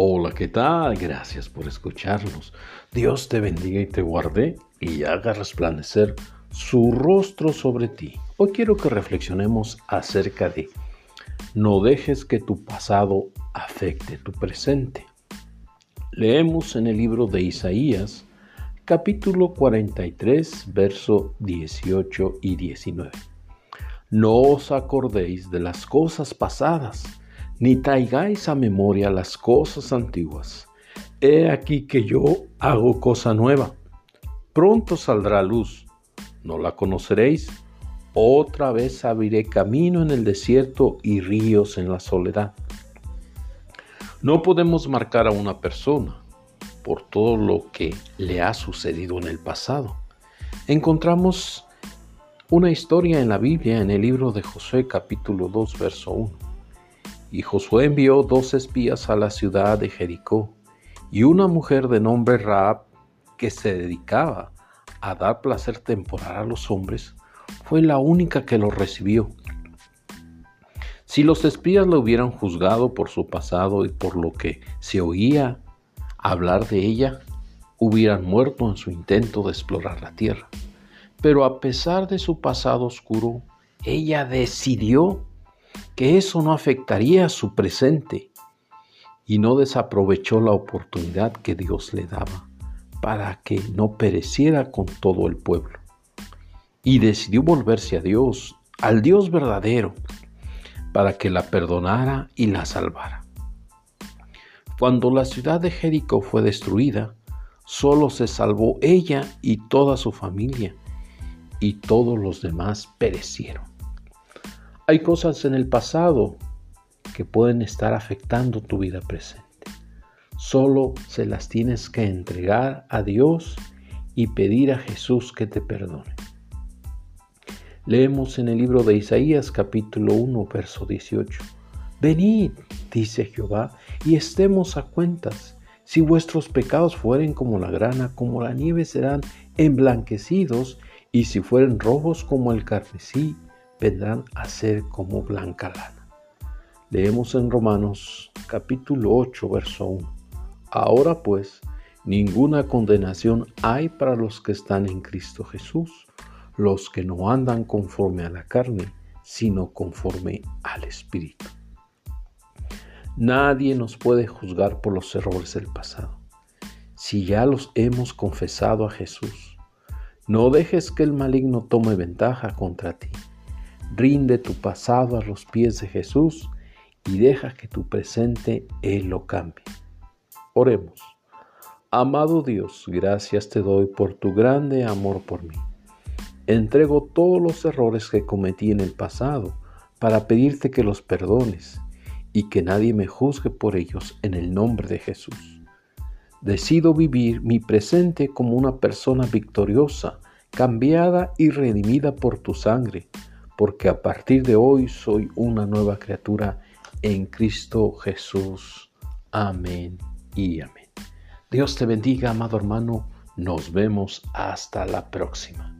Hola, ¿qué tal? Gracias por escucharnos. Dios te bendiga y te guarde y haga resplandecer su rostro sobre ti. Hoy quiero que reflexionemos acerca de no dejes que tu pasado afecte tu presente. Leemos en el libro de Isaías, capítulo 43, verso 18 y 19. No os acordéis de las cosas pasadas ni traigáis a memoria las cosas antiguas. He aquí que yo hago cosa nueva. Pronto saldrá luz. ¿No la conoceréis? Otra vez abriré camino en el desierto y ríos en la soledad. No podemos marcar a una persona por todo lo que le ha sucedido en el pasado. Encontramos una historia en la Biblia en el libro de Josué capítulo 2 verso 1 y Josué envió dos espías a la ciudad de Jericó, y una mujer de nombre Raab, que se dedicaba a dar placer temporal a los hombres, fue la única que lo recibió. Si los espías lo hubieran juzgado por su pasado y por lo que se oía hablar de ella, hubieran muerto en su intento de explorar la tierra. Pero a pesar de su pasado oscuro, ella decidió que eso no afectaría su presente y no desaprovechó la oportunidad que Dios le daba para que no pereciera con todo el pueblo. Y decidió volverse a Dios, al Dios verdadero, para que la perdonara y la salvara. Cuando la ciudad de Jericó fue destruida, solo se salvó ella y toda su familia, y todos los demás perecieron. Hay cosas en el pasado que pueden estar afectando tu vida presente. Solo se las tienes que entregar a Dios y pedir a Jesús que te perdone. Leemos en el libro de Isaías capítulo 1 verso 18. Venid, dice Jehová, y estemos a cuentas. Si vuestros pecados fueren como la grana, como la nieve serán emblanquecidos, y si fueren rojos como el carmesí, vendrán a ser como blanca lana. Leemos en Romanos capítulo 8, verso 1. Ahora pues, ninguna condenación hay para los que están en Cristo Jesús, los que no andan conforme a la carne, sino conforme al Espíritu. Nadie nos puede juzgar por los errores del pasado. Si ya los hemos confesado a Jesús, no dejes que el maligno tome ventaja contra ti. Rinde tu pasado a los pies de Jesús y deja que tu presente Él lo cambie. Oremos. Amado Dios, gracias te doy por tu grande amor por mí. Entrego todos los errores que cometí en el pasado para pedirte que los perdones y que nadie me juzgue por ellos en el nombre de Jesús. Decido vivir mi presente como una persona victoriosa, cambiada y redimida por tu sangre porque a partir de hoy soy una nueva criatura en Cristo Jesús. Amén y amén. Dios te bendiga, amado hermano. Nos vemos hasta la próxima.